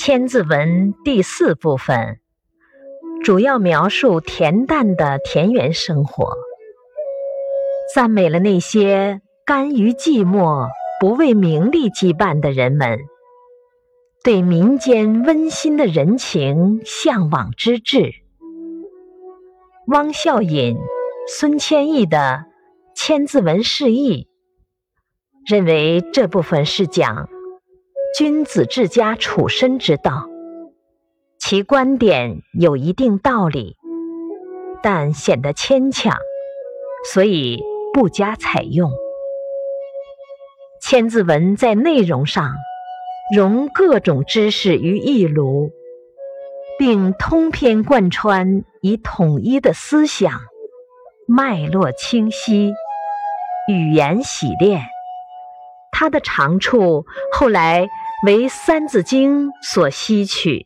千字文第四部分主要描述恬淡的田园生活，赞美了那些甘于寂寞、不为名利羁绊的人们，对民间温馨的人情向往之至。汪孝隐、孙谦益的《千字文释义》认为这部分是讲。君子治家处身之道，其观点有一定道理，但显得牵强，所以不加采用。千字文在内容上融各种知识于一炉，并通篇贯穿以统一的思想，脉络清晰，语言洗练。他的长处后来为《三字经》所吸取。